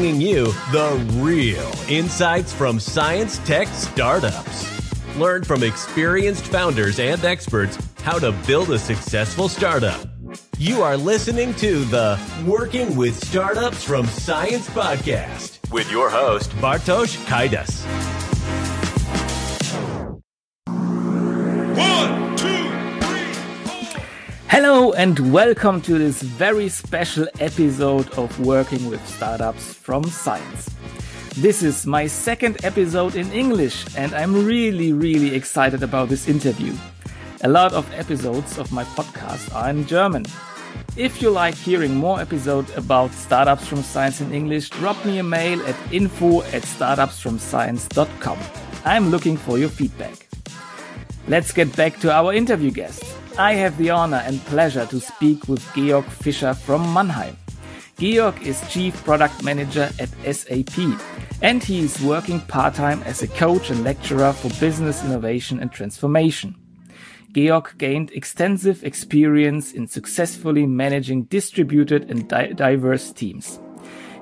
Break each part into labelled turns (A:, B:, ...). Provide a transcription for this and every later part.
A: bringing you the real insights from science tech startups. Learn from experienced founders and experts how to build a successful startup. You are listening to the Working with Startups from Science podcast with your host, Bartosz Kaidas.
B: Hello and welcome to this very special episode of Working with Startups from Science. This is my second episode in English and I'm really, really excited about this interview. A lot of episodes of my podcast are in German. If you like hearing more episodes about startups from science in English, drop me a mail at info at startupsfromscience.com. I'm looking for your feedback. Let's get back to our interview guest. I have the honor and pleasure to speak with Georg Fischer from Mannheim. Georg is Chief Product Manager at SAP, and he is working part time as a coach and lecturer for business innovation and transformation. Georg gained extensive experience in successfully managing distributed and di diverse teams.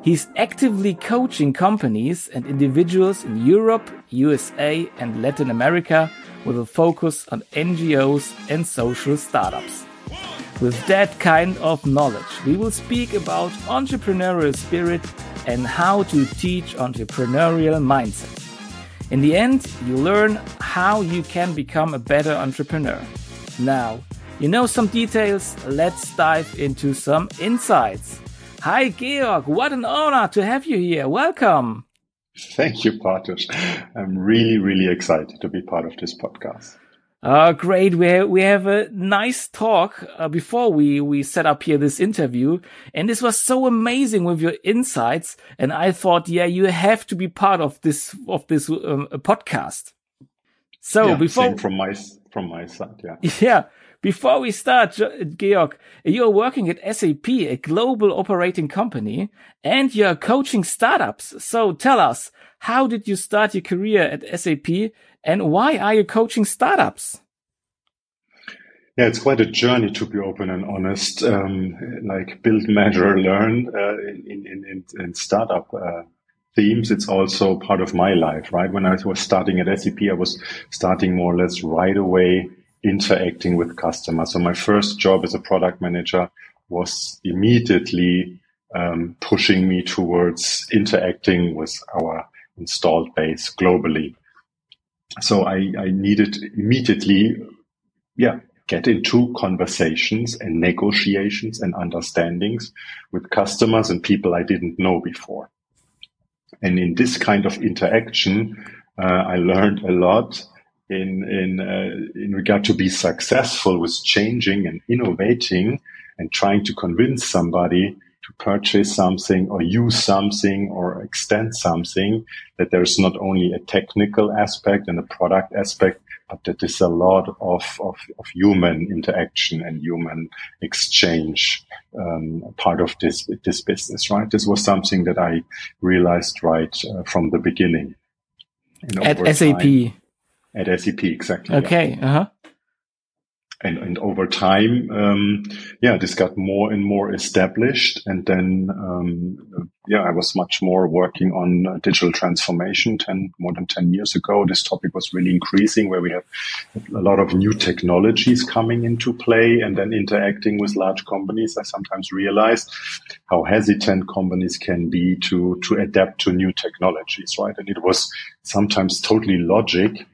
B: He's actively coaching companies and individuals in Europe, USA, and Latin America with a focus on NGOs and social startups. With that kind of knowledge, we will speak about entrepreneurial spirit and how to teach entrepreneurial mindset. In the end, you learn how you can become a better entrepreneur. Now, you know some details, let's dive into some insights. Hi, Georg, what an honor to have you here. Welcome.
C: Thank you, Bartosz. I'm really, really excited to be part of this podcast.
B: Uh, great. We have, we have a nice talk uh, before we, we set up here this interview. And this was so amazing with your insights. And I thought, yeah, you have to be part of this, of this um, podcast. So
C: yeah,
B: before
C: from my, from my side. Yeah.
B: Yeah. Before we start, Georg, you're working at SAP, a global operating company, and you're coaching startups. So tell us, how did you start your career at SAP and why are you coaching startups?
C: Yeah, it's quite a journey to be open and honest. Um, like build, measure, learn uh, in, in, in, in, startup uh, themes. It's also part of my life, right? When I was starting at SAP, I was starting more or less right away interacting with customers. So my first job as a product manager was immediately um, pushing me towards interacting with our installed base globally. So I, I needed immediately, yeah, get into conversations and negotiations and understandings with customers and people I didn't know before. And in this kind of interaction, uh, I learned a lot in in uh, in regard to be successful with changing and innovating and trying to convince somebody to purchase something or use something or extend something that there's not only a technical aspect and a product aspect but that there's a lot of, of, of human interaction and human exchange um, part of this this business right? This was something that i realized right uh, from the beginning.
B: At sap time,
C: at SAP, exactly.
B: Okay.
C: Yeah. Uh-huh. And, and over time, um, yeah, this got more and more established. And then, um, yeah, I was much more working on uh, digital transformation 10, more than 10 years ago. This topic was really increasing where we have a lot of new technologies coming into play and then interacting with large companies. I sometimes realized how hesitant companies can be to, to adapt to new technologies, right? And it was sometimes totally logic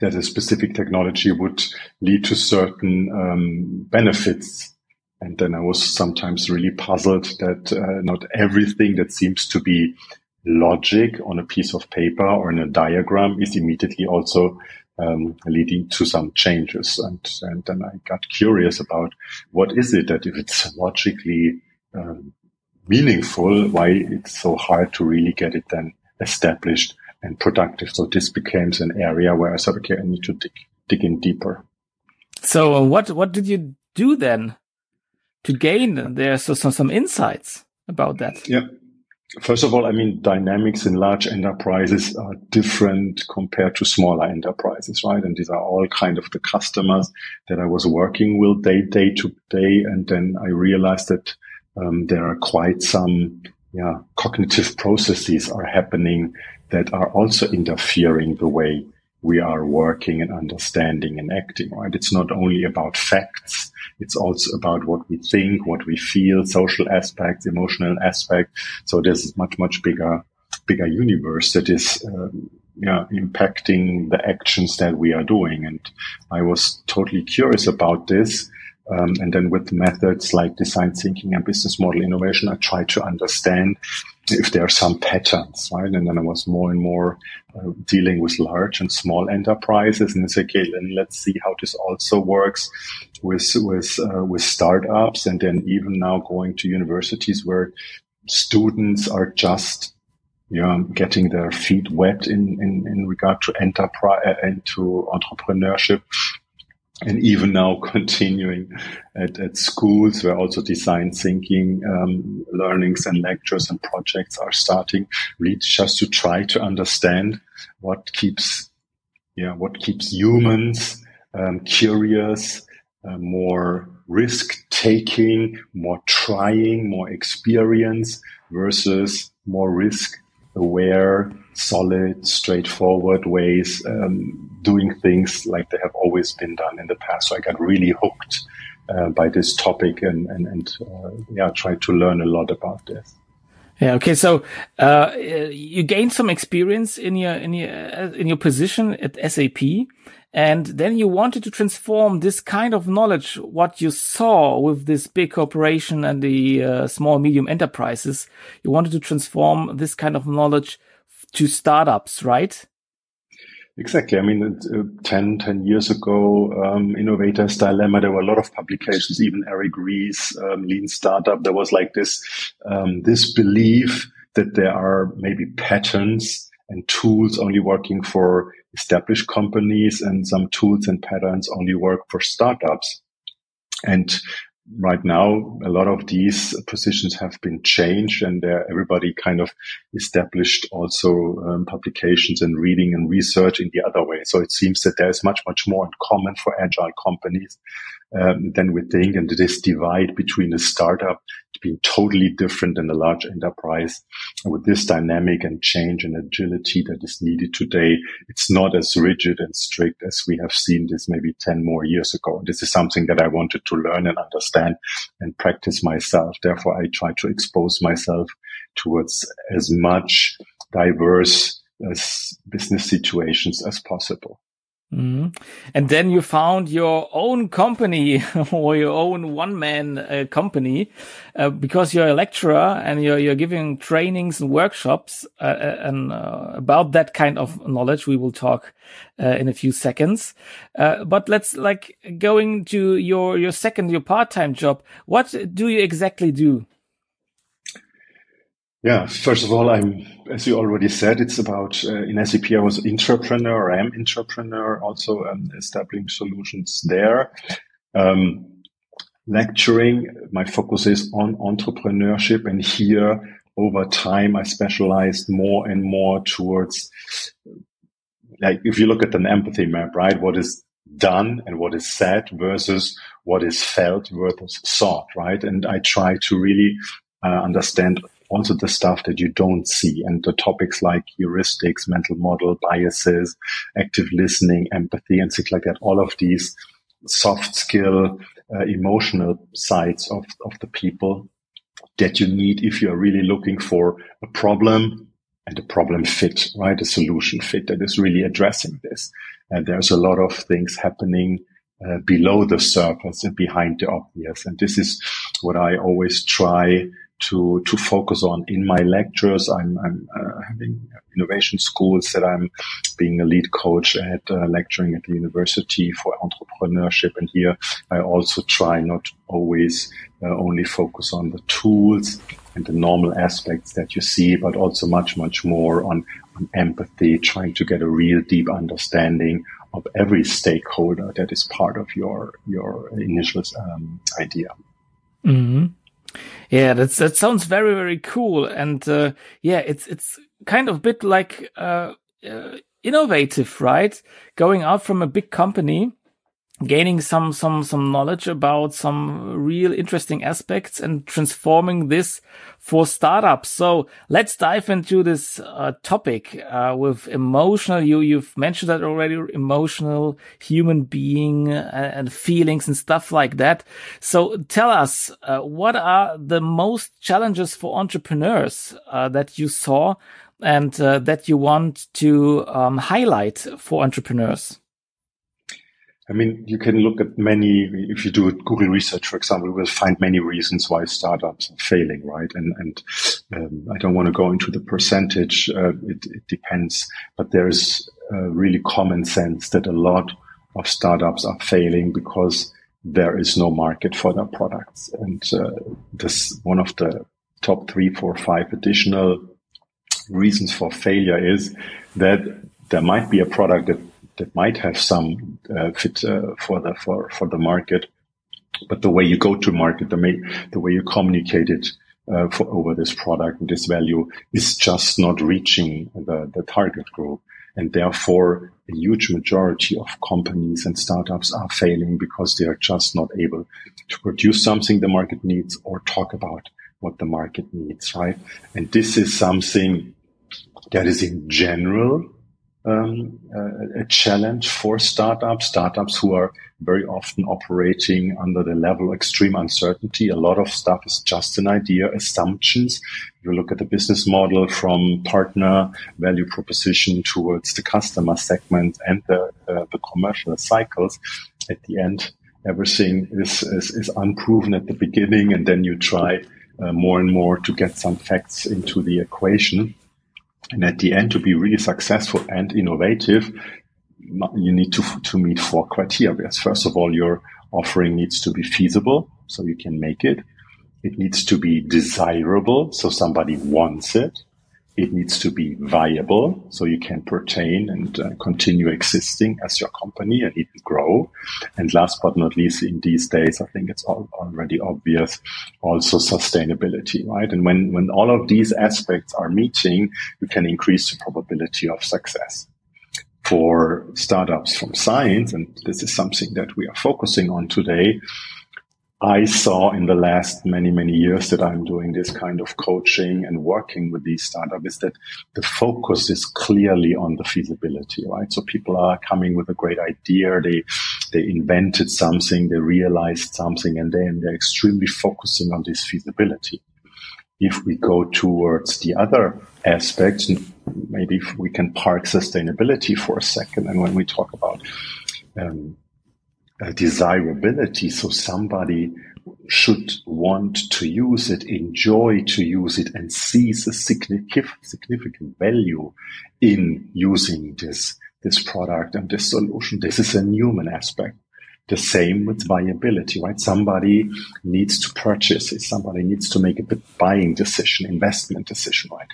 C: that a specific technology would lead to certain um, benefits. And then I was sometimes really puzzled that uh, not everything that seems to be logic on a piece of paper or in a diagram is immediately also um, leading to some changes. And, and then I got curious about what is it that if it's logically um, meaningful, why it's so hard to really get it then established and productive. So this became an area where I said, okay, I need to dig, dig in deeper.
B: So what, what did you do then to gain there? So, so some insights about that.
C: Yeah. First of all, I mean, dynamics in large enterprises are different compared to smaller enterprises, right? And these are all kind of the customers that I was working with day, day to day. And then I realized that um, there are quite some yeah, cognitive processes are happening that are also interfering the way we are working and understanding and acting, right? It's not only about facts. It's also about what we think, what we feel, social aspects, emotional aspect. So there's much, much bigger, bigger universe that is, um, yeah, impacting the actions that we are doing. And I was totally curious about this. Um, and then with methods like design thinking and business model innovation, I tried to understand if there are some patterns, right? And then I was more and more uh, dealing with large and small enterprises, and it's okay. Then let's see how this also works with with uh, with startups, and then even now going to universities where students are just you know, getting their feet wet in, in, in regard to enterprise, uh, into entrepreneurship and even now continuing at, at schools where also design thinking um, learnings and lectures and projects are starting really just to try to understand what keeps yeah what keeps humans um, curious uh, more risk taking more trying more experience versus more risk aware solid, straightforward ways, um, doing things like they have always been done in the past. So I got really hooked uh, by this topic and and, and uh, yeah, tried to learn a lot about this.
B: Yeah. Okay. So uh, you gained some experience in your in your in your position at SAP, and then you wanted to transform this kind of knowledge, what you saw with this big corporation and the uh, small medium enterprises. You wanted to transform this kind of knowledge to startups, right?
C: Exactly. I mean, uh, 10, 10 years ago, um, Innovator's Dilemma, there were a lot of publications, even Eric Ries, um, Lean Startup. There was like this, um, this belief that there are maybe patterns and tools only working for established companies and some tools and patterns only work for startups. And right now, a lot of these positions have been changed and everybody kind of established also um, publications and reading and research in the other way. So it seems that there's much, much more in common for agile companies um, than we think. And this divide between a startup being totally different than a large enterprise with this dynamic and change and agility that is needed today, it's not as rigid and strict as we have seen this maybe 10 more years ago. And this is something that I wanted to learn and understand and practice myself. Therefore, I try to expose myself towards as much diverse as business situations as possible.
B: Mm. And then you found your own company or your own one man uh, company uh, because you're a lecturer and you're, you're giving trainings and workshops uh, uh and uh, about that kind of knowledge. We will talk uh, in a few seconds. but let's like going to your, your second, your part time job. What do you exactly do?
C: Yeah, first of all, I'm, as you already said, it's about, uh, in SAP, I was entrepreneur, I am entrepreneur, also um, establishing solutions there. Um, lecturing, my focus is on entrepreneurship. And here, over time, I specialized more and more towards, like, if you look at an empathy map, right? What is done and what is said versus what is felt versus thought, right? And I try to really uh, understand also the stuff that you don't see and the topics like heuristics, mental model, biases, active listening, empathy, and things like that. All of these soft skill, uh, emotional sides of, of the people that you need if you're really looking for a problem and a problem fit, right? A solution fit that is really addressing this. And there's a lot of things happening uh, below the surface and behind the obvious. And this is what I always try to to focus on in my lectures. I'm, I'm uh, having innovation schools that I'm being a lead coach at, uh, lecturing at the university for entrepreneurship. And here I also try not always uh, only focus on the tools and the normal aspects that you see, but also much, much more on, on empathy, trying to get a real deep understanding of every stakeholder that is part of your, your initial um, idea.
B: Mm-hmm. Yeah, that's that sounds very very cool, and uh, yeah, it's it's kind of a bit like uh, uh, innovative, right? Going out from a big company gaining some some some knowledge about some real interesting aspects and transforming this for startups. So let's dive into this uh, topic uh, with emotional. You you've mentioned that already. Emotional human being and, uh, and feelings and stuff like that. So tell us uh, what are the most challenges for entrepreneurs uh, that you saw and uh, that you want to um, highlight for entrepreneurs.
C: I mean, you can look at many, if you do Google research, for example, you will find many reasons why startups are failing, right? And, and um, I don't want to go into the percentage. Uh, it, it, depends, but there's a really common sense that a lot of startups are failing because there is no market for their products. And uh, this one of the top three, four, five additional reasons for failure is that there might be a product that that might have some uh, fit uh, for the for for the market, but the way you go to market, the may, the way you communicate it uh, for over this product and this value is just not reaching the the target group, and therefore a huge majority of companies and startups are failing because they are just not able to produce something the market needs or talk about what the market needs, right? And this is something that is in general um, a, a challenge for startups, startups who are very often operating under the level of extreme uncertainty. A lot of stuff is just an idea, assumptions. You look at the business model from partner value proposition towards the customer segment and the, uh, the commercial cycles. At the end, everything is, is, is, unproven at the beginning, and then you try uh, more and more to get some facts into the equation. And at the end, to be really successful and innovative, you need to, to meet four criteria. First of all, your offering needs to be feasible, so you can make it. It needs to be desirable, so somebody wants it. It needs to be viable, so you can pertain and uh, continue existing as your company and even grow. And last but not least, in these days, I think it's already obvious, also sustainability, right? And when, when all of these aspects are meeting, you can increase the probability of success for startups from science, and this is something that we are focusing on today, I saw in the last many, many years that I'm doing this kind of coaching and working with these startups is that the focus is clearly on the feasibility, right? So people are coming with a great idea. They, they invented something. They realized something and then they're extremely focusing on this feasibility. If we go towards the other aspects, maybe we can park sustainability for a second. And when we talk about, um, desirability. So somebody should want to use it, enjoy to use it, and sees a significant value in using this this product and this solution. This is a human aspect. The same with viability, right? Somebody needs to purchase it. Somebody needs to make a buying decision, investment decision, right?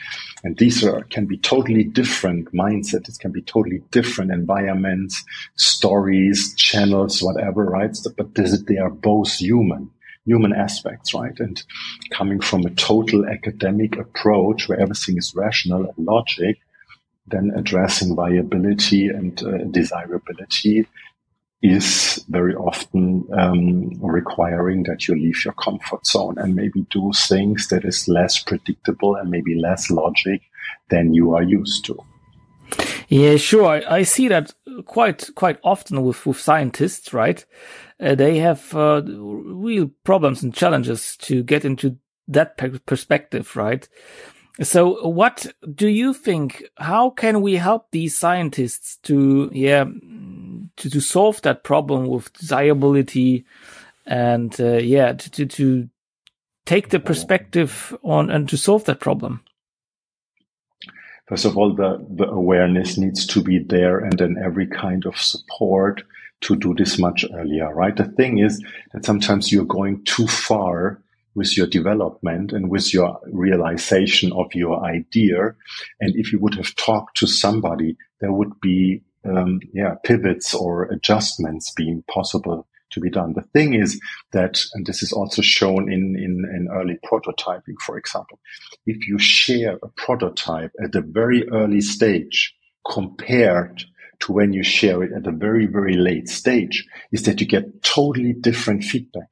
C: And these are, can be totally different mindsets. It can be totally different environments, stories, channels, whatever, right? But they are both human human aspects, right? And coming from a total academic approach where everything is rational and logic, then addressing viability and uh, desirability is very often um, requiring that you leave your comfort zone and maybe do things that is less predictable and maybe less logic than you are used to.
B: Yeah, sure. I, I see that quite quite often with with scientists, right? Uh, they have uh, real problems and challenges to get into that perspective, right? So, what do you think? How can we help these scientists to, yeah, to, to solve that problem with desirability and uh, yeah to, to, to take the perspective on and to solve that problem.
C: First of all the, the awareness needs to be there and then every kind of support to do this much earlier right? The thing is that sometimes you're going too far with your development and with your realization of your idea. And if you would have talked to somebody there would be um, yeah, pivots or adjustments being possible to be done. The thing is that, and this is also shown in, in, in early prototyping, for example, if you share a prototype at a very early stage compared to when you share it at a very, very late stage is that you get totally different feedback.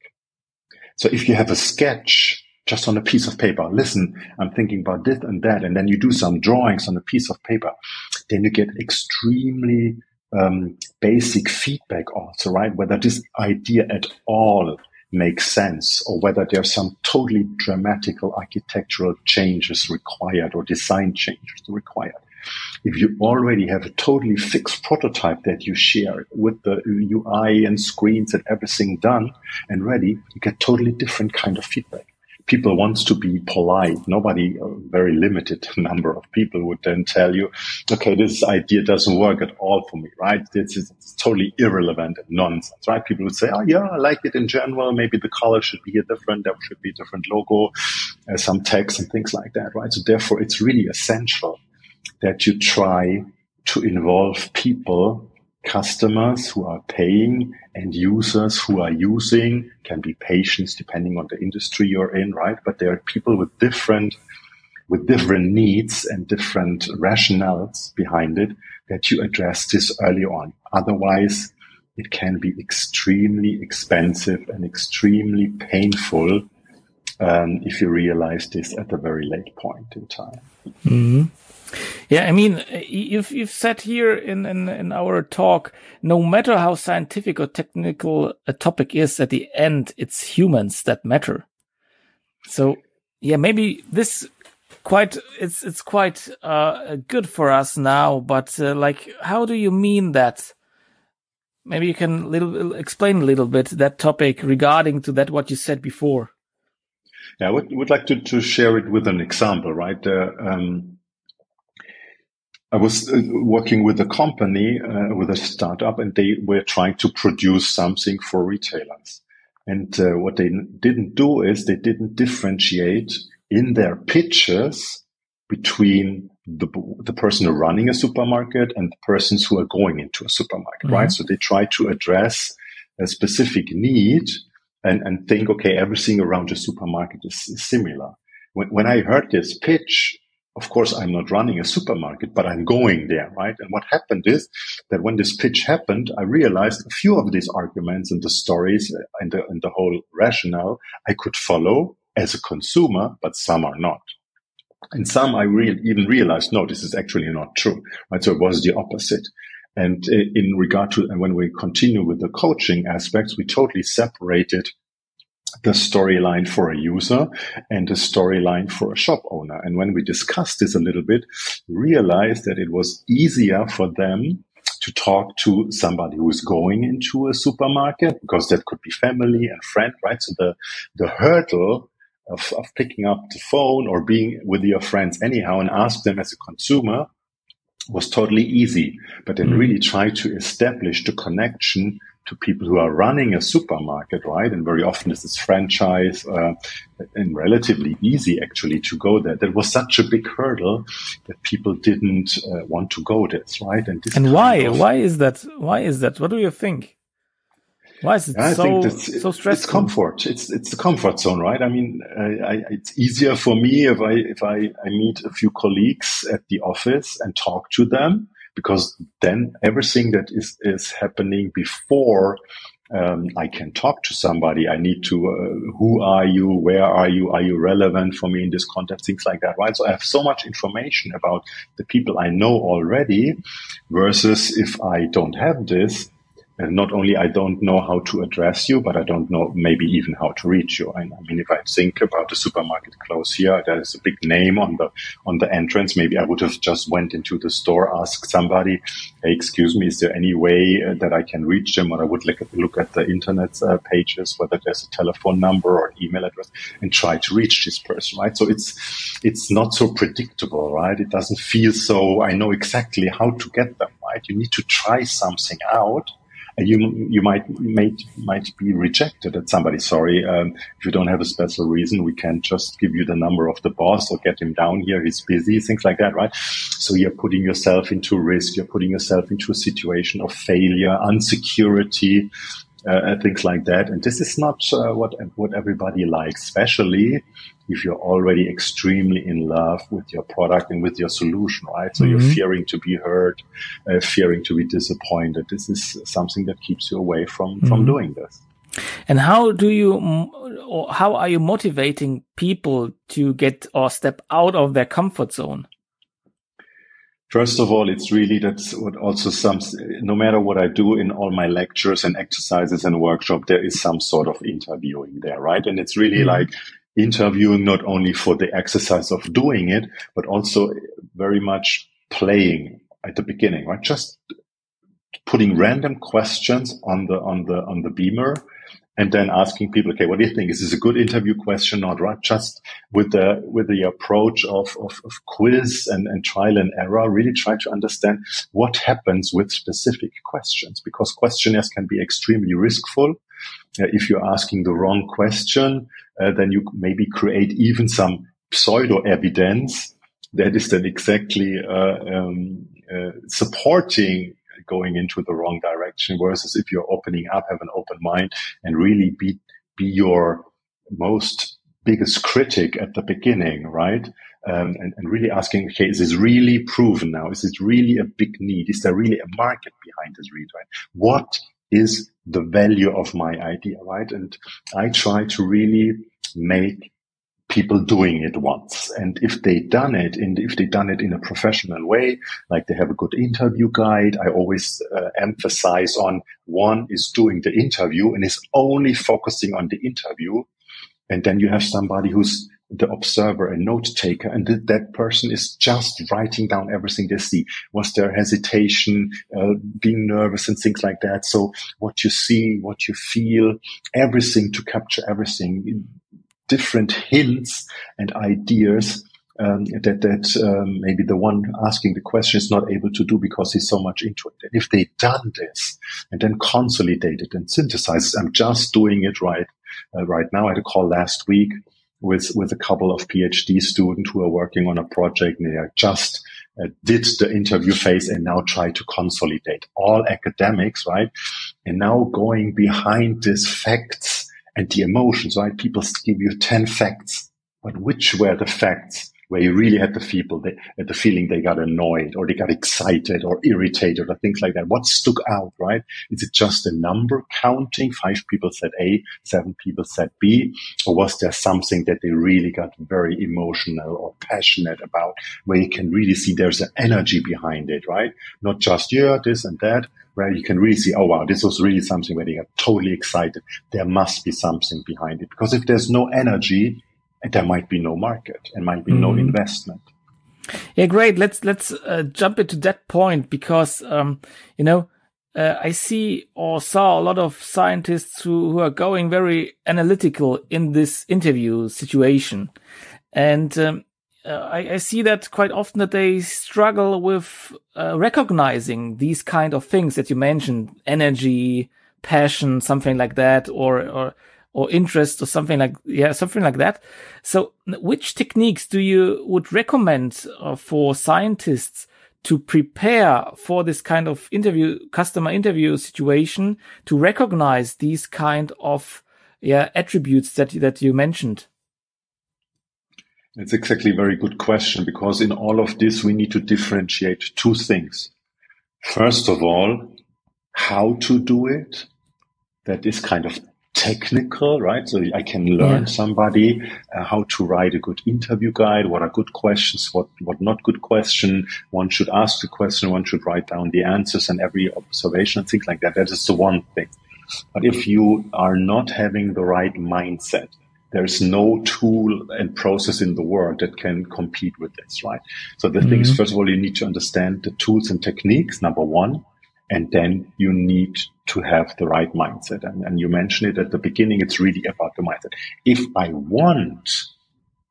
C: So if you have a sketch just on a piece of paper, listen, I'm thinking about this and that, and then you do some drawings on a piece of paper, then you get extremely um, basic feedback also, right? Whether this idea at all makes sense or whether there's some totally dramatical architectural changes required or design changes required. If you already have a totally fixed prototype that you share with the UI and screens and everything done and ready, you get totally different kind of feedback people wants to be polite. Nobody, a very limited number of people would then tell you, okay, this idea doesn't work at all for me, right? This is totally irrelevant and nonsense, right? People would say, oh yeah, I like it in general. Maybe the color should be a different. There should be a different logo, uh, some text and things like that, right? So therefore it's really essential that you try to involve people customers who are paying and users who are using can be patients depending on the industry you're in, right? But there are people with different with different needs and different rationales behind it that you address this early on. Otherwise, it can be extremely expensive and extremely painful um, if you realize this at a very late point in time.
B: Mm-hmm. Yeah, I mean, you've you've said here in, in in our talk, no matter how scientific or technical a topic is, at the end, it's humans that matter. So, yeah, maybe this quite it's it's quite uh, good for us now. But uh, like, how do you mean that? Maybe you can little explain a little bit that topic regarding to that what you said before.
C: Yeah, I would, would like to, to share it with an example, right? Uh, um, I was uh, working with a company, uh, with a startup, and they were trying to produce something for retailers. And uh, what they didn't do is they didn't differentiate in their pitches between the, the person running a supermarket and the persons who are going into a supermarket, mm-hmm. right? So they try to address a specific need and, and think, okay, everything around the supermarket is, is similar. When, when I heard this pitch, of course, I'm not running a supermarket, but I'm going there, right? And what happened is that when this pitch happened, I realized a few of these arguments and the stories and the, and the whole rationale I could follow as a consumer, but some are not. And some I re- even realized, no, this is actually not true, right? So it was the opposite. And uh, in regard to, and when we continue with the coaching aspects, we totally separated the storyline for a user and the storyline for a shop owner. And when we discussed this a little bit, realized that it was easier for them to talk to somebody who is going into a supermarket because that could be family and friend, right? So the, the hurdle of, of picking up the phone or being with your friends anyhow and ask them as a consumer was totally easy, but then mm. really try to establish the connection to people who are running a supermarket, right? And very often this is franchise uh, and relatively easy actually to go there. That was such a big hurdle that people didn't uh, want to go this, right?
B: And, and why? Of, why is that? Why is that? What do you think? Why is it I so, so stressful?
C: It's comfort. It's it's the comfort zone, right? I mean, I, I, it's easier for me if I if I, I meet a few colleagues at the office and talk to them because then everything that is, is happening before um, I can talk to somebody. I need to, uh, who are you? Where are you? Are you relevant for me in this context? Things like that, right? So I have so much information about the people I know already versus if I don't have this, and not only I don't know how to address you, but I don't know maybe even how to reach you. I mean, if I think about the supermarket close here, there is a big name on the on the entrance. Maybe I would have just went into the store, asked somebody, "Hey, excuse me, is there any way uh, that I can reach them?" Or I would look at, look at the internet uh, pages, whether there's a telephone number or email address, and try to reach this person. Right. So it's it's not so predictable, right? It doesn't feel so. I know exactly how to get them. Right. You need to try something out you you might might might be rejected at somebody. Sorry, um, if you don't have a special reason, we can't just give you the number of the boss or get him down here. He's busy, things like that, right? So you're putting yourself into risk. You're putting yourself into a situation of failure, insecurity. Uh, things like that. And this is not uh, what what everybody likes, especially if you're already extremely in love with your product and with your solution, right? So mm-hmm. you're fearing to be hurt, uh, fearing to be disappointed. This is something that keeps you away from mm-hmm. from doing this.
B: And how do you, or how are you motivating people to get or step out of their comfort zone?
C: First of all, it's really that's what also some, no matter what I do in all my lectures and exercises and workshop, there is some sort of interviewing there, right? And it's really mm-hmm. like interviewing not only for the exercise of doing it, but also very much playing at the beginning, right? Just putting random questions on the, on the, on the beamer and then asking people, okay, what do you think? Is this a good interview question or not? Just with the with the approach of, of, of, quiz and, and trial and error, really try to understand what happens with specific questions because questionnaires can be extremely riskful. Uh, if you're asking the wrong question, uh, then you maybe create even some pseudo evidence that is then exactly uh, um, uh, supporting going into the wrong direction. Versus if you're opening up, have an open mind and really be, be your most biggest critic at the beginning, right? Um, and, and, really asking, okay, is this really proven now? Is this really a big need? Is there really a market behind this right? What is the value of my idea, right? And I try to really make people doing it once. And if they done it and if they done it in a professional way, like they have a good interview guide, I always uh, emphasize on one is doing the interview and is only focusing on the interview. And then you have somebody who's the observer and note taker and th- that person is just writing down everything they see was there hesitation uh, being nervous and things like that so what you see what you feel everything to capture everything different hints and ideas um, that that um, maybe the one asking the question is not able to do because he's so much into it. And if they done this and then consolidated and synthesized, I'm just doing it right uh, right now. I had a call last week with with a couple of PhD students who are working on a project. And they are just uh, did the interview phase and now try to consolidate all academics, right? And now going behind these facts and the emotions, right? People give you 10 facts, but which were the facts where you really had the people, they, the feeling they got annoyed or they got excited or irritated or things like that? What stuck out, right? Is it just a number counting? Five people said A, seven people said B, or was there something that they really got very emotional or passionate about where you can really see there's an energy behind it, right? Not just, yeah, this and that, where you can really see, oh wow, this was really something where they got totally excited. There must be something behind it. Because if there's no energy, there might be no market and might be mm. no mm-hmm. investment.
B: Yeah, great. Let's let's uh, jump into that point because um, you know uh, I see or saw a lot of scientists who, who are going very analytical in this interview situation, and um, uh, I, I, see that quite often that they struggle with uh, recognizing these kind of things that you mentioned, energy, passion, something like that, or or or interest or something like yeah, something like that. So, which techniques do you would recommend uh, for scientists to prepare for this kind of interview, customer interview situation to recognize these kind of yeah attributes that that you mentioned?
C: It's exactly a very good question because in all of this, we need to differentiate two things. First of all, how to do it. That is kind of technical, right? So I can learn yeah. somebody uh, how to write a good interview guide. What are good questions? What, what not good question? One should ask the question. One should write down the answers and every observation and things like that. That is the one thing. But if you are not having the right mindset, there's no tool and process in the world that can compete with this, right? So the mm-hmm. thing is, mm-hmm. first of all, you need to understand the tools and techniques, number one, and then you need to have the right mindset. And, and you mentioned it at the beginning, it's really about the mindset. If I want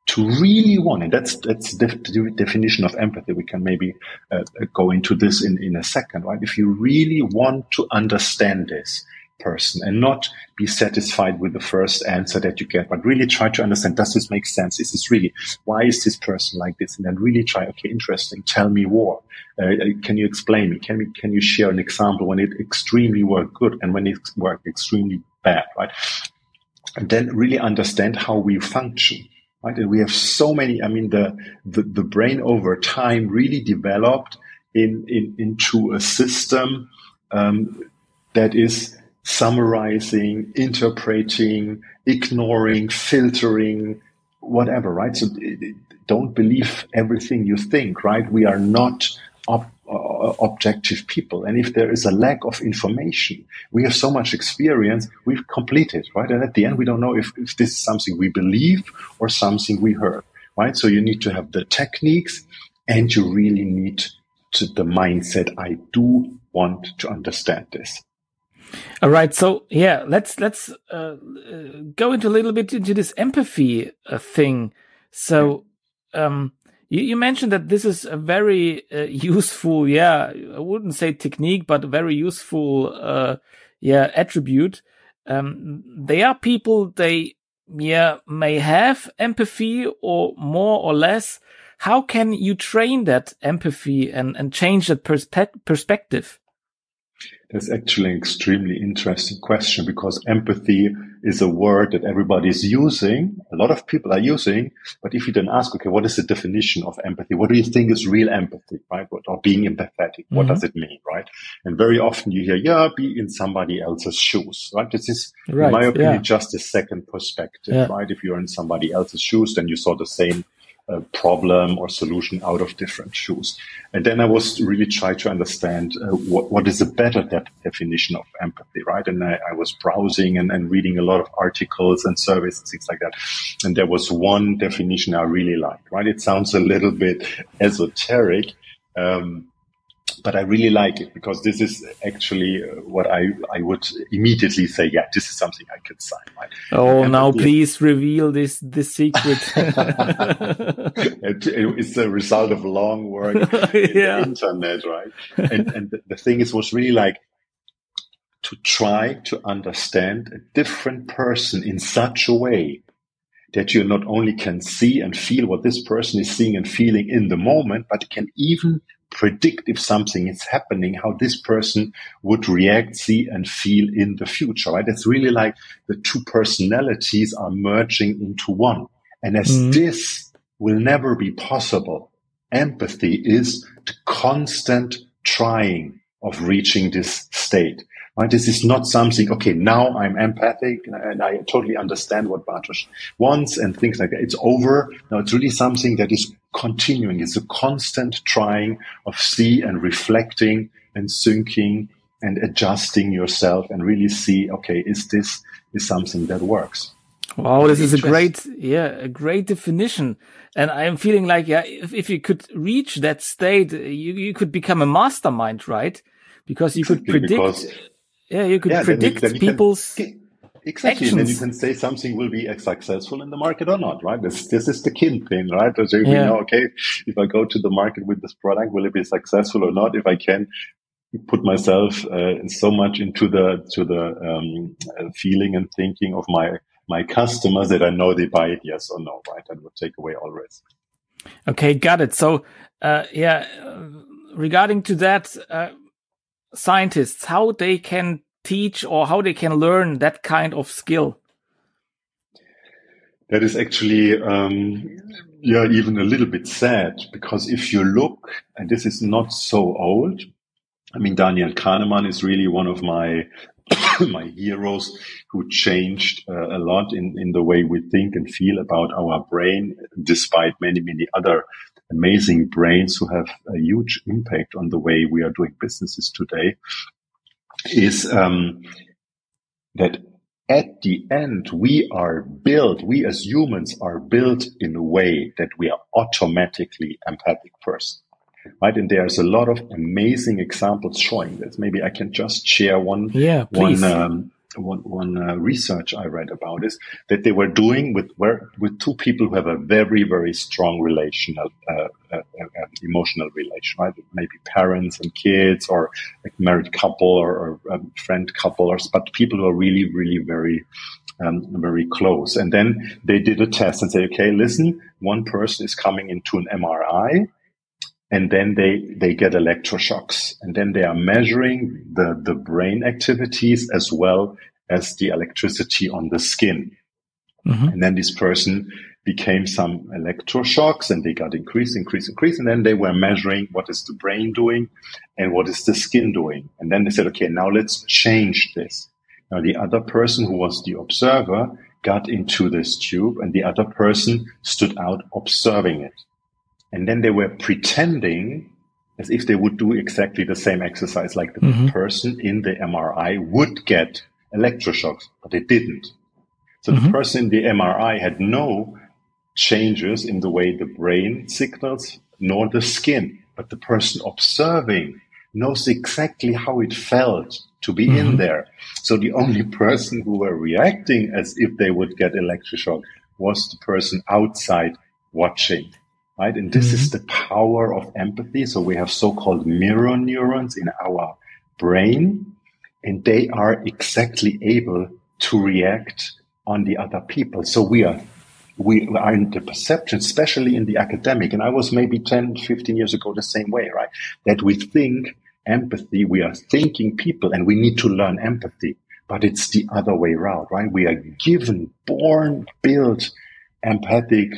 C: to really want, and that's that's the definition of empathy. We can maybe uh, go into this in, in a second, right? If you really want to understand this, person and not be satisfied with the first answer that you get, but really try to understand, does this make sense? Is this really, why is this person like this? And then really try, okay, interesting. Tell me more. Uh, uh can you explain me? Can we, can you share an example when it extremely worked good and when it worked extremely bad, right? And then really understand how we function. Right? And we have so many, I mean, the, the, the brain over time really developed in, in into a system um, that is summarizing, interpreting, ignoring, filtering, whatever, right? So don't believe everything you think, right? We are not uh, objective people. And if there is a lack of information, we have so much experience, we've completed, right? And at the end, we don't know if, if this is something we believe or something we heard, right? So you need to have the techniques and you really need to the mindset. I do want to understand this.
B: All right, so yeah, let's let's uh, uh, go into a little bit into this empathy uh, thing. So, um, you, you, mentioned that this is a very uh, useful, yeah, I wouldn't say technique, but a very useful, uh, yeah, attribute. Um, they are people they yeah may have empathy or more or less. How can you train that empathy and and change that perspe- perspective?
C: That's actually an extremely interesting question because empathy is a word that everybody is using. A lot of people are using, but if you then ask, okay, what is the definition of empathy? What do you think is real empathy, right? Or being empathetic? What mm-hmm. does it mean, right? And very often you hear, yeah, be in somebody else's shoes, right? This is, right. in my opinion, yeah. just a second perspective, yeah. right? If you're in somebody else's shoes, then you saw the same a problem or solution out of different shoes. And then I was really trying to understand uh, what, what is a better de- definition of empathy, right? And I, I was browsing and, and, reading a lot of articles and surveys and things like that. And there was one definition I really liked, right? It sounds a little bit esoteric. Um, but I really like it because this is actually uh, what I, I would immediately say, yeah, this is something I could sign. Right?
B: Oh, and now please reveal this, this secret.
C: it, it's a result of long work in the internet, right? And, and the, the thing is, was really like to try to understand a different person in such a way that you not only can see and feel what this person is seeing and feeling in the moment, but can even predict if something is happening, how this person would react, see, and feel in the future, right? It's really like the two personalities are merging into one. And as mm-hmm. this will never be possible, empathy is the constant trying of reaching this state. Right? This is not something, okay, now I'm empathic and I totally understand what Bartosz wants and things like that. It's over. Now it's really something that is continuing. It's a constant trying of see and reflecting and syncing and adjusting yourself and really see, okay, is this is something that works?
B: Wow, this is a great, yeah, a great definition. And I'm feeling like, yeah, if, if you could reach that state, you, you could become a mastermind, right? Because you could predict because yeah, you could yeah, predict then you, then people's can,
C: exactly, actions. and then you can say something will be successful in the market or not, right? This this is the kin thing, right? So yeah. you know, okay, if I go to the market with this product, will it be successful or not? If I can put myself uh, so much into the to the um, feeling and thinking of my my customers that I know they buy it yes or no, right? That would take away all risk.
B: Okay, got it. So, uh, yeah, regarding to that, uh, scientists how they can teach or how they can learn that kind of skill?
C: That is actually, um, yeah, even a little bit sad because if you look, and this is not so old, I mean, Daniel Kahneman is really one of my my heroes who changed uh, a lot in, in the way we think and feel about our brain, despite many, many other amazing brains who have a huge impact on the way we are doing businesses today is um, that at the end, we are built, we as humans are built in a way that we are automatically empathic person. Right. And there's a lot of amazing examples showing this. Maybe I can just share one,
B: yeah,
C: one, um, one, one uh, research I read about is that they were doing with with two people who have a very very strong relational uh, uh, uh, emotional relation, right? Maybe parents and kids, or like married couple, or, or friend couple, or but people who are really, really very, um, very close. And then they did a test and say, okay, listen, one person is coming into an MRI, and then they they get electroshocks, and then they are measuring the the brain activities as well as the electricity on the skin. Mm-hmm. And then this person became some electroshocks and they got increased, increased, increased. And then they were measuring what is the brain doing and what is the skin doing. And then they said, okay, now let's change this. Now the other person who was the observer got into this tube and the other person stood out observing it. And then they were pretending as if they would do exactly the same exercise like the mm-hmm. person in the MRI would get electroshocks, but they didn't. So mm-hmm. the person in the MRI had no changes in the way the brain signals nor the skin, but the person observing knows exactly how it felt to be mm-hmm. in there. So the only person who were reacting as if they would get electroshock was the person outside watching. Right. And this mm-hmm. is the power of empathy. So we have so-called mirror neurons in our brain and they are exactly able to react on the other people. So we are we are in the perception, especially in the academic, and I was maybe 10, 15 years ago the same way, right? That we think empathy, we are thinking people and we need to learn empathy, but it's the other way around, right? We are given, born, built, empathic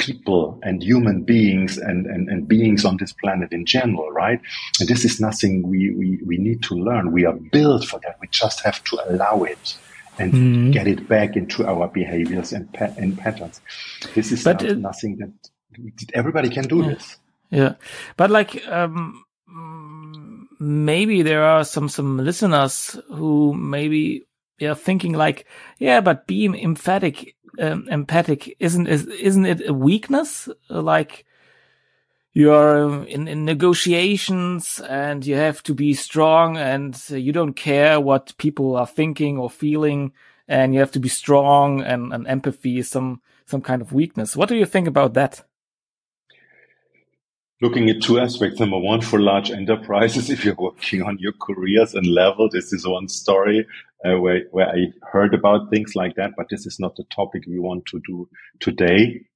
C: people and human beings and, and, and beings on this planet in general, right? And this is nothing we, we, we need to learn. We are built for that. We just have to allow it and mm-hmm. get it back into our behaviors and, pa- and patterns. This is but, not, nothing that everybody can do
B: yeah.
C: this.
B: Yeah. But like, um, maybe there are some, some listeners who maybe are thinking like, yeah, but being emphatic um, empathic isn't is, isn't it a weakness? Like you are in, in negotiations and you have to be strong and you don't care what people are thinking or feeling and you have to be strong and, and empathy is some some kind of weakness. What do you think about that
C: looking at two aspects. Number one, for large enterprises, if you're working on your careers and level, this is one story uh, where, where I heard about things like that, but this is not the topic we want to do today.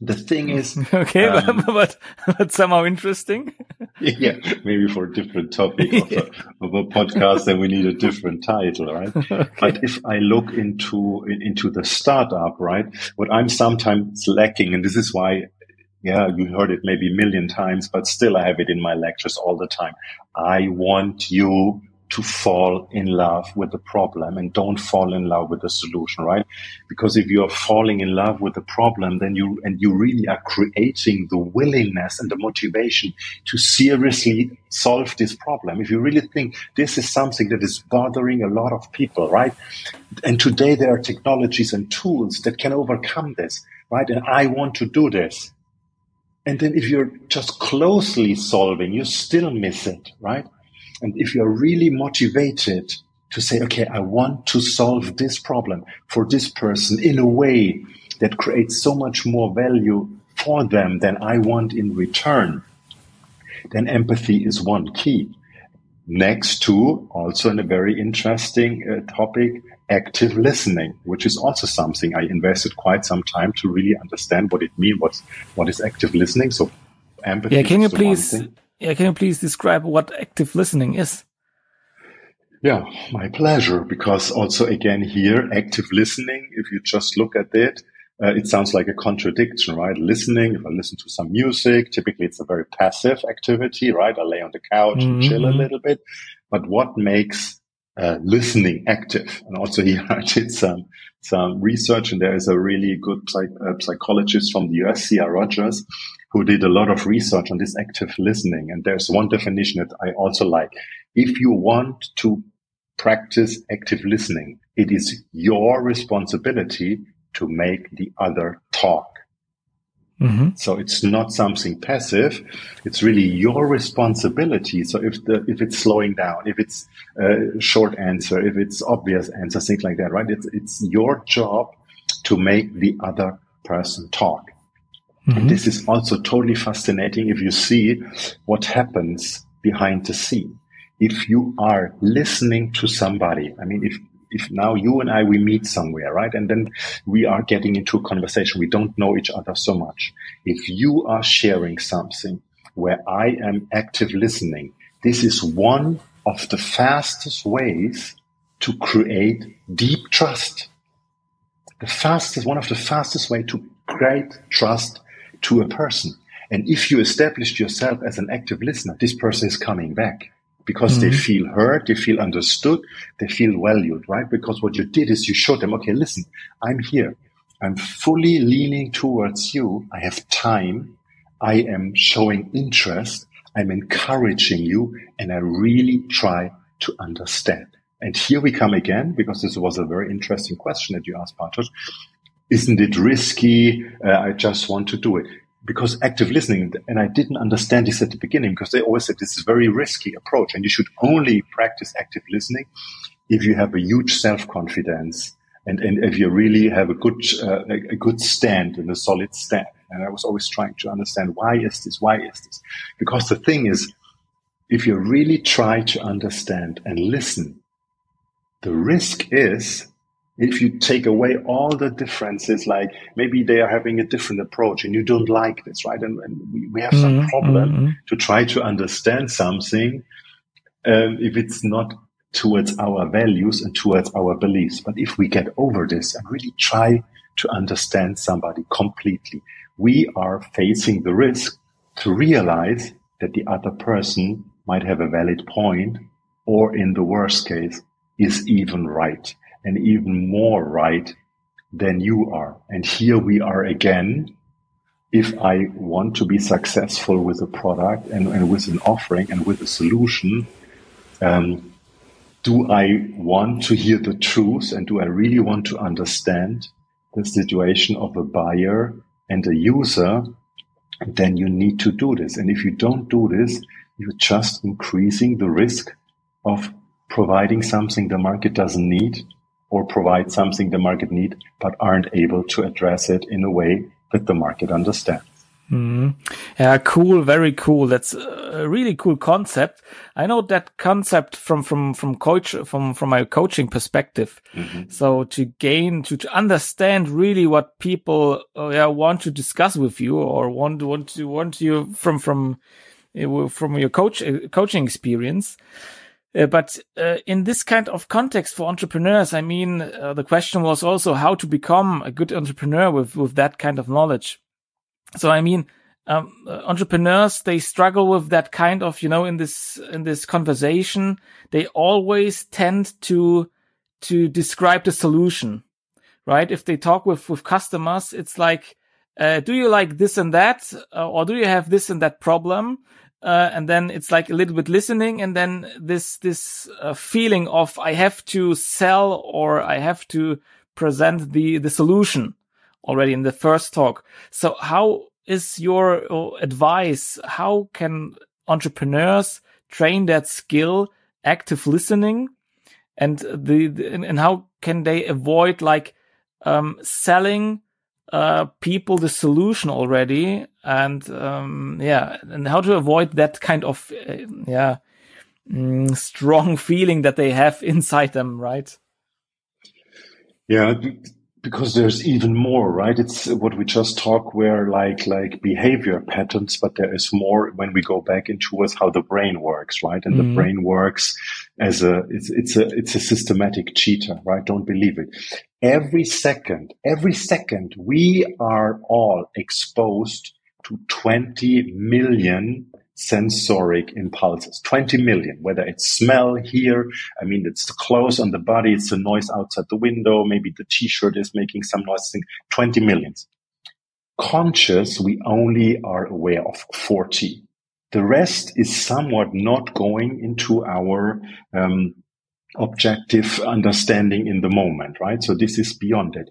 C: The thing is,
B: okay, um, but, but somehow interesting.
C: yeah, maybe for a different topic of, a, of a podcast, then we need a different title, right? Okay. But if I look into into the startup, right, what I'm sometimes lacking, and this is why yeah, you heard it maybe a million times, but still I have it in my lectures all the time. I want you to fall in love with the problem and don't fall in love with the solution, right? Because if you're falling in love with the problem, then you, and you really are creating the willingness and the motivation to seriously solve this problem. If you really think this is something that is bothering a lot of people, right? And today there are technologies and tools that can overcome this, right? And I want to do this and then if you're just closely solving, you still miss it, right? And if you're really motivated to say, okay, I want to solve this problem for this person in a way that creates so much more value for them than I want in return, then empathy is one key. Next to also in a very interesting uh, topic, active listening, which is also something I invested quite some time to really understand what it means. What what is active listening? So empathy.
B: Yeah, can you please? Yeah, can you please describe what active listening is?
C: Yeah, my pleasure. Because also again here, active listening. If you just look at it, uh, it sounds like a contradiction, right? Listening. If I listen to some music, typically it's a very passive activity, right? I lay on the couch mm-hmm. and chill a little bit. But what makes uh, listening active. And also here I did some, some research and there is a really good psych, uh, psychologist from the US, C.R. Rogers, who did a lot of research on this active listening. And there's one definition that I also like. If you want to practice active listening, it is your responsibility to make the other talk. Mm-hmm. So it's not something passive. It's really your responsibility. So if the, if it's slowing down, if it's a short answer, if it's obvious answer, things like that, right? It's, it's your job to make the other person talk. Mm-hmm. And this is also totally fascinating if you see what happens behind the scene. If you are listening to somebody, I mean, if if now you and I we meet somewhere, right, and then we are getting into a conversation, we don't know each other so much. If you are sharing something where I am active listening, this is one of the fastest ways to create deep trust. The fastest, one of the fastest way to create trust to a person. And if you established yourself as an active listener, this person is coming back because mm-hmm. they feel heard, they feel understood, they feel valued, right? Because what you did is you showed them, okay, listen, I'm here. I'm fully leaning towards you. I have time. I am showing interest. I'm encouraging you and I really try to understand. And here we come again, because this was a very interesting question that you asked, Bartosz. Isn't it risky? Uh, I just want to do it because active listening, and I didn't understand this at the beginning because they always said this is a very risky approach and you should only practice active listening if you have a huge self-confidence and, and if you really have a good, uh, a good stand and a solid stand. And I was always trying to understand why is this? Why is this? Because the thing is, if you really try to understand and listen, the risk is if you take away all the differences, like maybe they are having a different approach and you don't like this, right? And, and we, we, have some mm-hmm. problem mm-hmm. to try to understand something um, if it's not towards our values and towards our beliefs. But if we get over this and really try to understand somebody completely, we are facing the risk to realize that the other person might have a valid point or in the worst case is even right and even more right than you are. And here we are again. If I want to be successful with a product and, and with an offering and with a solution, um, do I want to hear the truth and do I really want to understand the situation of a buyer and a user? Then you need to do this. And if you don't do this, you're just increasing the risk of providing something the market doesn't need or provide something the market need, but aren't able to address it in a way that the market understands.
B: Mm. Yeah, cool, very cool. That's a really cool concept. I know that concept from from from coach from from my coaching perspective. Mm-hmm. So to gain to, to understand really what people uh, yeah, want to discuss with you or want want to want you from from from your coach uh, coaching experience. Uh, but uh, in this kind of context for entrepreneurs, I mean, uh, the question was also how to become a good entrepreneur with with that kind of knowledge. So I mean, um, uh, entrepreneurs they struggle with that kind of you know in this in this conversation they always tend to to describe the solution, right? If they talk with with customers, it's like. Uh, do you like this and that, uh, or do you have this and that problem? Uh, and then it's like a little bit listening and then this this uh, feeling of i have to sell or i have to present the the solution already in the first talk. So how is your uh, advice how can entrepreneurs train that skill active listening and the, the and how can they avoid like um, selling uh, people the solution already and um, yeah and how to avoid that kind of uh, yeah mm, strong feeling that they have inside them right?
C: Yeah because there's even more right it's what we just talk where like like behavior patterns but there is more when we go back into how the brain works right and mm. the mm-hmm. brain works as a it's it's a it's a systematic cheater right don't believe it every second every second we are all exposed to 20 million sensoric impulses. 20 million whether it's smell here i mean it's the clothes on the body it's the noise outside the window maybe the t-shirt is making some noise 20 millions conscious we only are aware of 40 the rest is somewhat not going into our um, objective understanding in the moment right? So this is beyond it.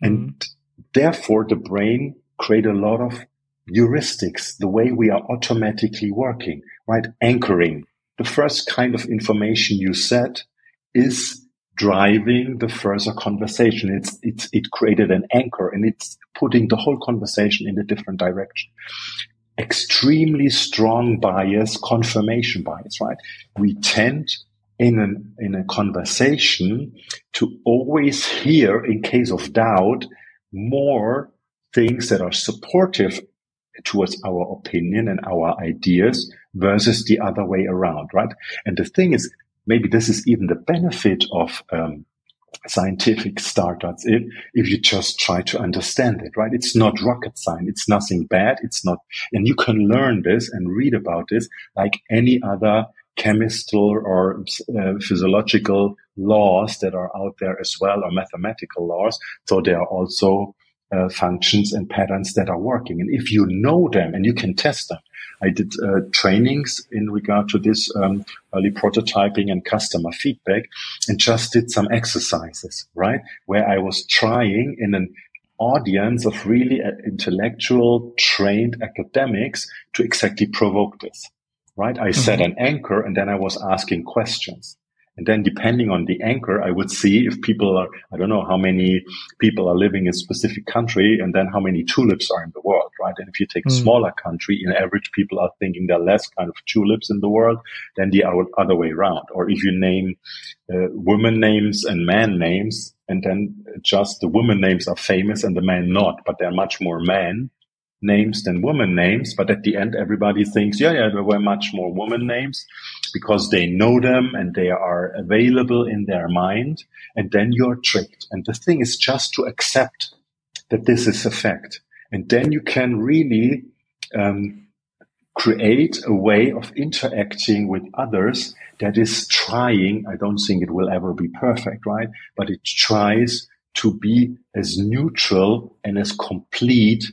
C: And mm-hmm. therefore the brain create a lot of heuristics, the way we are automatically working, right? Anchoring. The first kind of information you set is driving the further conversation. It's, it's, it created an anchor and it's putting the whole conversation in a different direction. Extremely strong bias, confirmation bias, right? We tend in an, in a conversation to always hear in case of doubt more things that are supportive towards our opinion and our ideas versus the other way around, right? And the thing is, maybe this is even the benefit of um, scientific startups if, if you just try to understand it, right? It's not rocket science. It's nothing bad. It's not, and you can learn this and read about this like any other chemical or uh, physiological laws that are out there as well, or mathematical laws. So they are also uh, functions and patterns that are working. And if you know them and you can test them, I did uh, trainings in regard to this um, early prototyping and customer feedback and just did some exercises, right? Where I was trying in an audience of really uh, intellectual trained academics to exactly provoke this, right? I mm-hmm. set an anchor and then I was asking questions. And then depending on the anchor, I would see if people are, I don't know how many people are living in a specific country and then how many tulips are in the world, right? And if you take mm. a hmm. smaller country, in average, people are thinking there are less kind of tulips in the world than the other way around. Or if you name uh, women names and man names, and then just the women names are famous and the men not, but there are much more men names than woman names. But at the end, everybody thinks, yeah, yeah, there were much more woman names because they know them and they are available in their mind. And then you're tricked. And the thing is just to accept that this is a fact. And then you can really um, create a way of interacting with others that is trying. I don't think it will ever be perfect, right? But it tries to be as neutral and as complete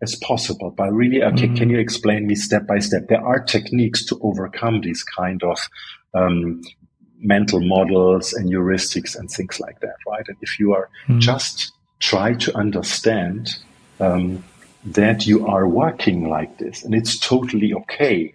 C: as possible by really okay mm. can you explain me step by step there are techniques to overcome these kind of um, mental models and heuristics and things like that right and if you are mm. just try to understand um, that you are working like this and it's totally okay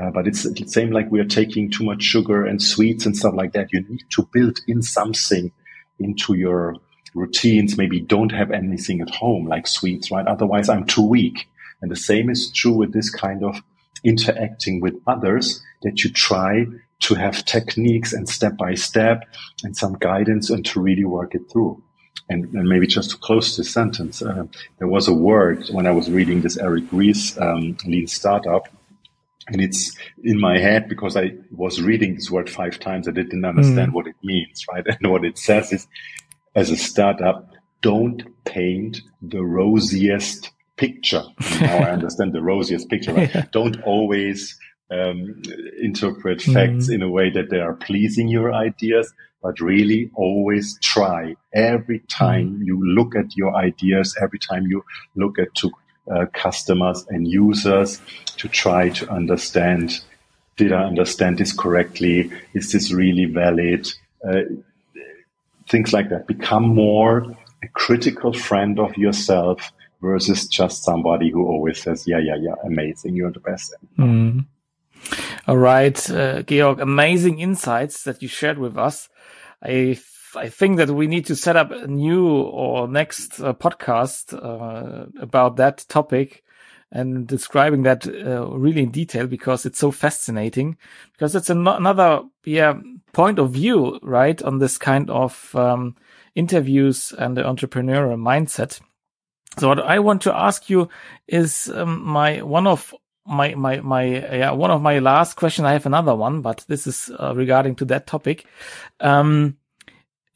C: uh, but it's the same like we are taking too much sugar and sweets and stuff like that you need to build in something into your routines, maybe don't have anything at home like sweets, right? Otherwise I'm too weak. And the same is true with this kind of interacting with others that you try to have techniques and step by step and some guidance and to really work it through. And, and maybe just to close this sentence, uh, there was a word when I was reading this Eric Ries um, lean startup and it's in my head because I was reading this word five times. I didn't understand mm. what it means, right? And what it says is as a startup, don't paint the rosiest picture. Now I understand the rosiest picture. Right? Yeah. Don't always um, interpret facts mm. in a way that they are pleasing your ideas, but really always try every time mm. you look at your ideas, every time you look at to uh, customers and users to try to understand, did I understand this correctly? Is this really valid? Uh, things like that. Become more a critical friend of yourself versus just somebody who always says, yeah, yeah, yeah, amazing. You're the best.
B: Mm. All right, uh, Georg, amazing insights that you shared with us. I I think that we need to set up a new or next uh, podcast uh, about that topic and describing that uh, really in detail because it's so fascinating. Because it's an- another yeah point of view right on this kind of um, interviews and the entrepreneurial mindset. So what i want to ask you is um, my one of my my my yeah one of my last questions i have another one but this is uh, regarding to that topic. Um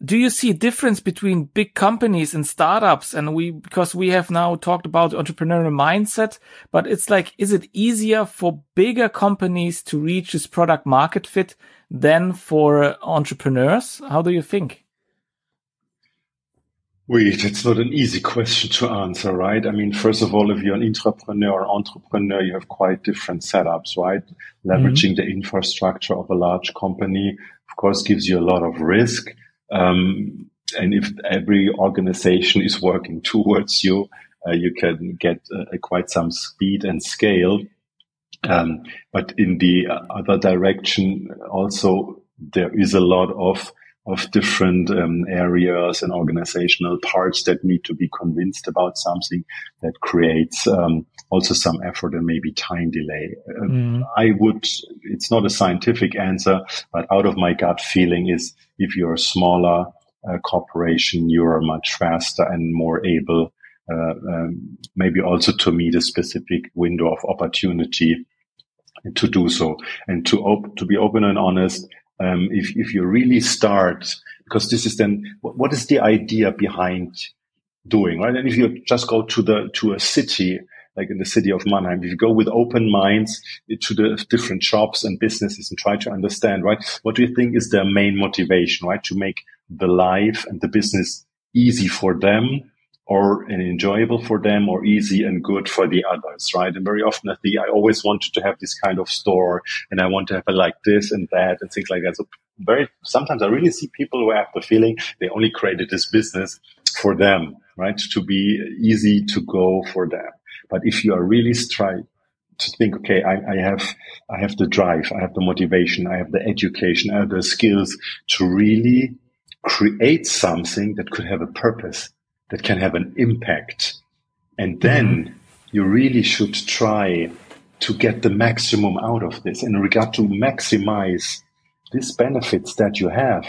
B: do you see a difference between big companies and startups and we because we have now talked about entrepreneurial mindset but it's like is it easier for bigger companies to reach this product market fit than for entrepreneurs how do you think
C: Wait, it's not an easy question to answer, right? I mean, first of all, if you're an entrepreneur or entrepreneur, you have quite different setups, right? Leveraging mm -hmm. the infrastructure of a large company, of course, gives you a lot of risk um, and if every organization is working towards you, uh, you can get uh, quite some speed and scale. Um, but in the other direction, also there is a lot of of different um, areas and organizational parts that need to be convinced about something that creates um, also some effort and maybe time delay. Mm. I would, it's not a scientific answer, but out of my gut feeling is if you're a smaller uh, corporation, you are much faster and more able uh, um, maybe also to meet a specific window of opportunity to do so and to op- to be open and honest um, if, if you really start, because this is then, what is the idea behind doing, right? And if you just go to the, to a city, like in the city of Mannheim, if you go with open minds to the different shops and businesses and try to understand, right? What do you think is their main motivation, right? To make the life and the business easy for them or enjoyable for them or easy and good for the others, right? And very often I think I always wanted to have this kind of store and I want to have it like this and that and things like that. So very, sometimes I really see people who have the feeling they only created this business for them, right? To be easy to go for them. But if you are really trying to think, okay, I, I, have, I have the drive, I have the motivation, I have the education, I have the skills to really create something that could have a purpose that can have an impact. And then mm-hmm. you really should try to get the maximum out of this in regard to maximize these benefits that you have.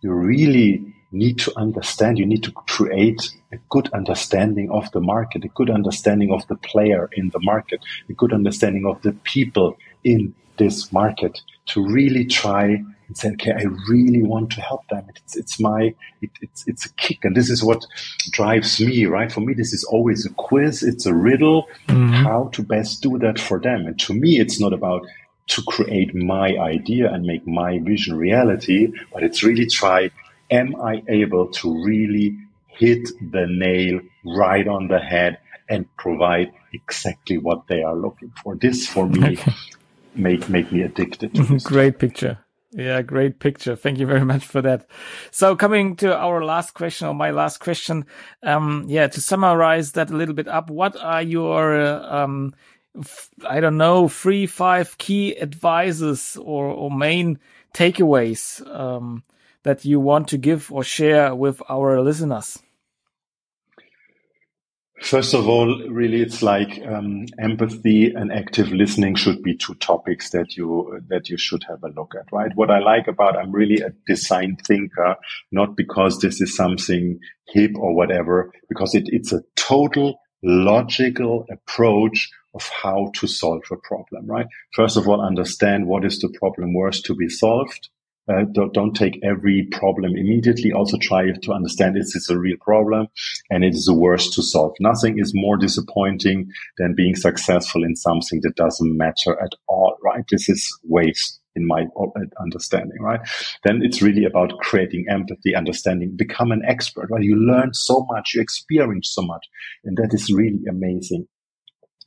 C: You really need to understand, you need to create a good understanding of the market, a good understanding of the player in the market, a good understanding of the people in this market to really try and say, okay, I really want to help them. It's, it's my, it, it's, it's a kick. And this is what drives me, right? For me, this is always a quiz. It's a riddle, mm-hmm. how to best do that for them. And to me, it's not about to create my idea and make my vision reality, but it's really try, am I able to really hit the nail right on the head and provide exactly what they are looking for? This for me make make me addicted to this.
B: Great picture. Yeah, great picture. Thank you very much for that. So coming to our last question or my last question. Um, yeah, to summarize that a little bit up, what are your, uh, um, I don't know, three, five key advices or, or main takeaways, um, that you want to give or share with our listeners?
C: First of all, really, it's like um, empathy and active listening should be two topics that you that you should have a look at, right? What I like about I'm really a design thinker, not because this is something hip or whatever, because it, it's a total logical approach of how to solve a problem, right? First of all, understand what is the problem worst to be solved uh, don't, don't, take every problem immediately. Also try to understand is this a real problem and it is the worst to solve. Nothing is more disappointing than being successful in something that doesn't matter at all, right? This is waste in my understanding, right? Then it's really about creating empathy, understanding, become an expert, right? You learn so much, you experience so much, and that is really amazing.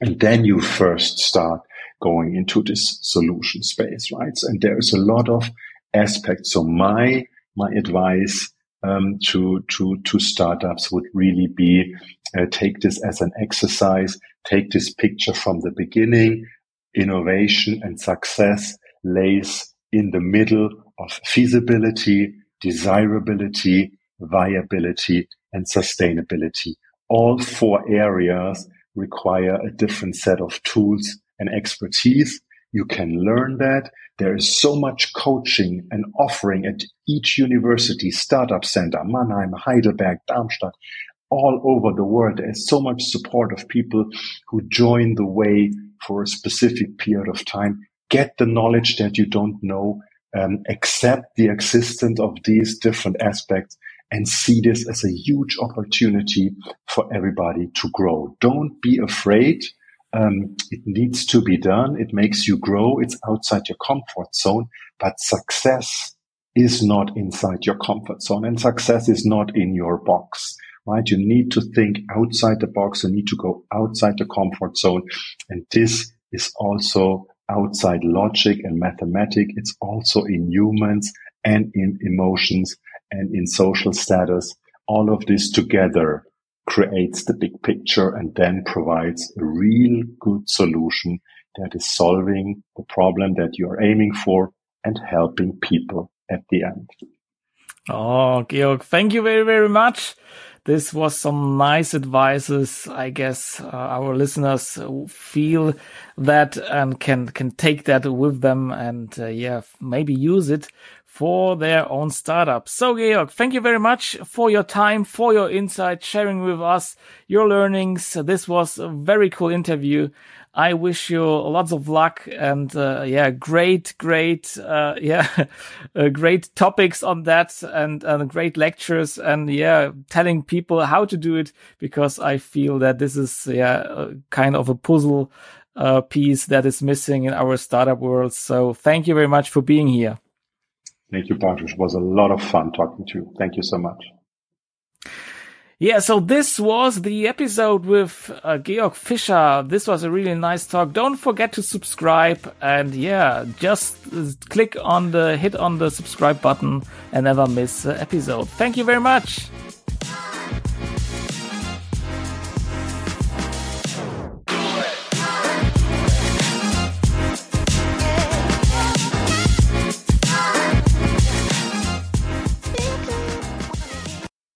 C: And then you first start going into this solution space, right? And there is a lot of aspects. So my my advice um, to to to startups would really be uh, take this as an exercise. Take this picture from the beginning. Innovation and success lays in the middle of feasibility, desirability, viability, and sustainability. All four areas require a different set of tools and expertise. You can learn that. There is so much coaching and offering at each university, startup center, Mannheim, Heidelberg, Darmstadt, all over the world. There is so much support of people who join the way for a specific period of time. Get the knowledge that you don't know, um, accept the existence of these different aspects and see this as a huge opportunity for everybody to grow. Don't be afraid um, it needs to be done. It makes you grow. It's outside your comfort zone, but success is not inside your comfort zone and success is not in your box, right? You need to think outside the box. You need to go outside the comfort zone. And this is also outside logic and mathematics. It's also in humans and in emotions and in social status. All of this together creates the big picture and then provides a real good solution that is solving the problem that you are aiming for and helping people at the end.
B: Oh, Georg, thank you very, very much. This was some nice advices. I guess uh, our listeners feel that and can can take that with them and uh, yeah, maybe use it for their own startup. So Georg, thank you very much for your time, for your insight, sharing with us your learnings. This was a very cool interview. I wish you lots of luck and uh, yeah, great, great, uh, yeah, uh, great topics on that and, and great lectures and yeah, telling people how to do it because I feel that this is yeah kind of a puzzle uh, piece that is missing in our startup world. So thank you very much for being here.
C: Thank you, Patrick. It was a lot of fun talking to you. Thank you so much.
B: Yeah, so this was the episode with uh, Georg Fischer. This was a really nice talk. Don't forget to subscribe and yeah, just click on the hit on the subscribe button and never miss an episode. Thank you very much.